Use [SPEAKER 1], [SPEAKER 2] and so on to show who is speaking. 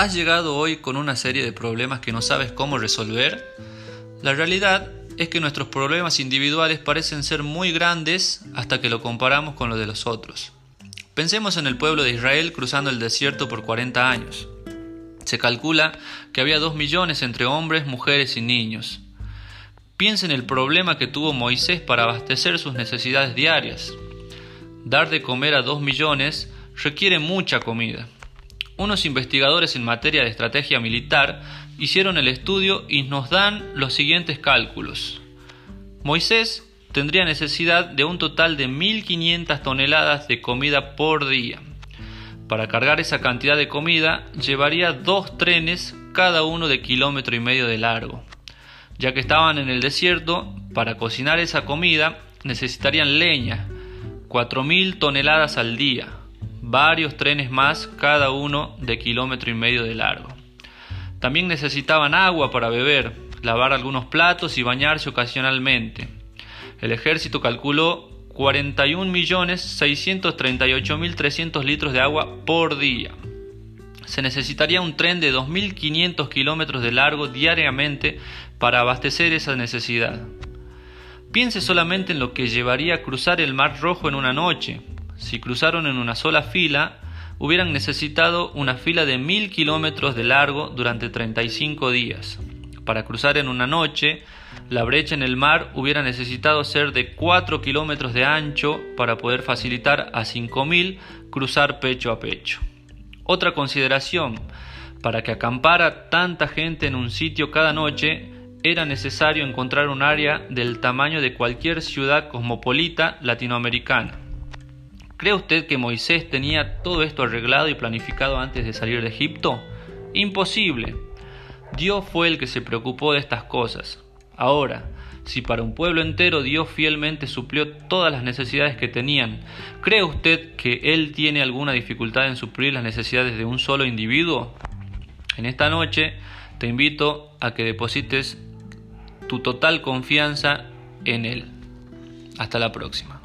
[SPEAKER 1] ¿Has llegado hoy con una serie de problemas que no sabes cómo resolver? La realidad es que nuestros problemas individuales parecen ser muy grandes hasta que lo comparamos con los de los otros. Pensemos en el pueblo de Israel cruzando el desierto por 40 años. Se calcula que había 2 millones entre hombres, mujeres y niños. Piensa en el problema que tuvo Moisés para abastecer sus necesidades diarias. Dar de comer a 2 millones requiere mucha comida. Unos investigadores en materia de estrategia militar hicieron el estudio y nos dan los siguientes cálculos. Moisés tendría necesidad de un total de 1.500 toneladas de comida por día. Para cargar esa cantidad de comida llevaría dos trenes cada uno de kilómetro y medio de largo. Ya que estaban en el desierto, para cocinar esa comida necesitarían leña, 4.000 toneladas al día, varios trenes más cada uno de kilómetro y medio de largo. También necesitaban agua para beber, lavar algunos platos y bañarse ocasionalmente. El ejército calculó 41.638.300 litros de agua por día. Se necesitaría un tren de 2.500 kilómetros de largo diariamente para abastecer esa necesidad. Piense solamente en lo que llevaría a cruzar el Mar Rojo en una noche, si cruzaron en una sola fila, hubieran necesitado una fila de mil kilómetros de largo durante 35 días. Para cruzar en una noche, la brecha en el mar hubiera necesitado ser de 4 kilómetros de ancho para poder facilitar a 5.000 cruzar pecho a pecho. Otra consideración, para que acampara tanta gente en un sitio cada noche, era necesario encontrar un área del tamaño de cualquier ciudad cosmopolita latinoamericana. ¿Cree usted que Moisés tenía todo esto arreglado y planificado antes de salir de Egipto? Imposible. Dios fue el que se preocupó de estas cosas. Ahora, si para un pueblo entero Dios fielmente suplió todas las necesidades que tenían, ¿cree usted que Él tiene alguna dificultad en suplir las necesidades de un solo individuo? En esta noche te invito a que deposites tu total confianza en Él. Hasta la próxima.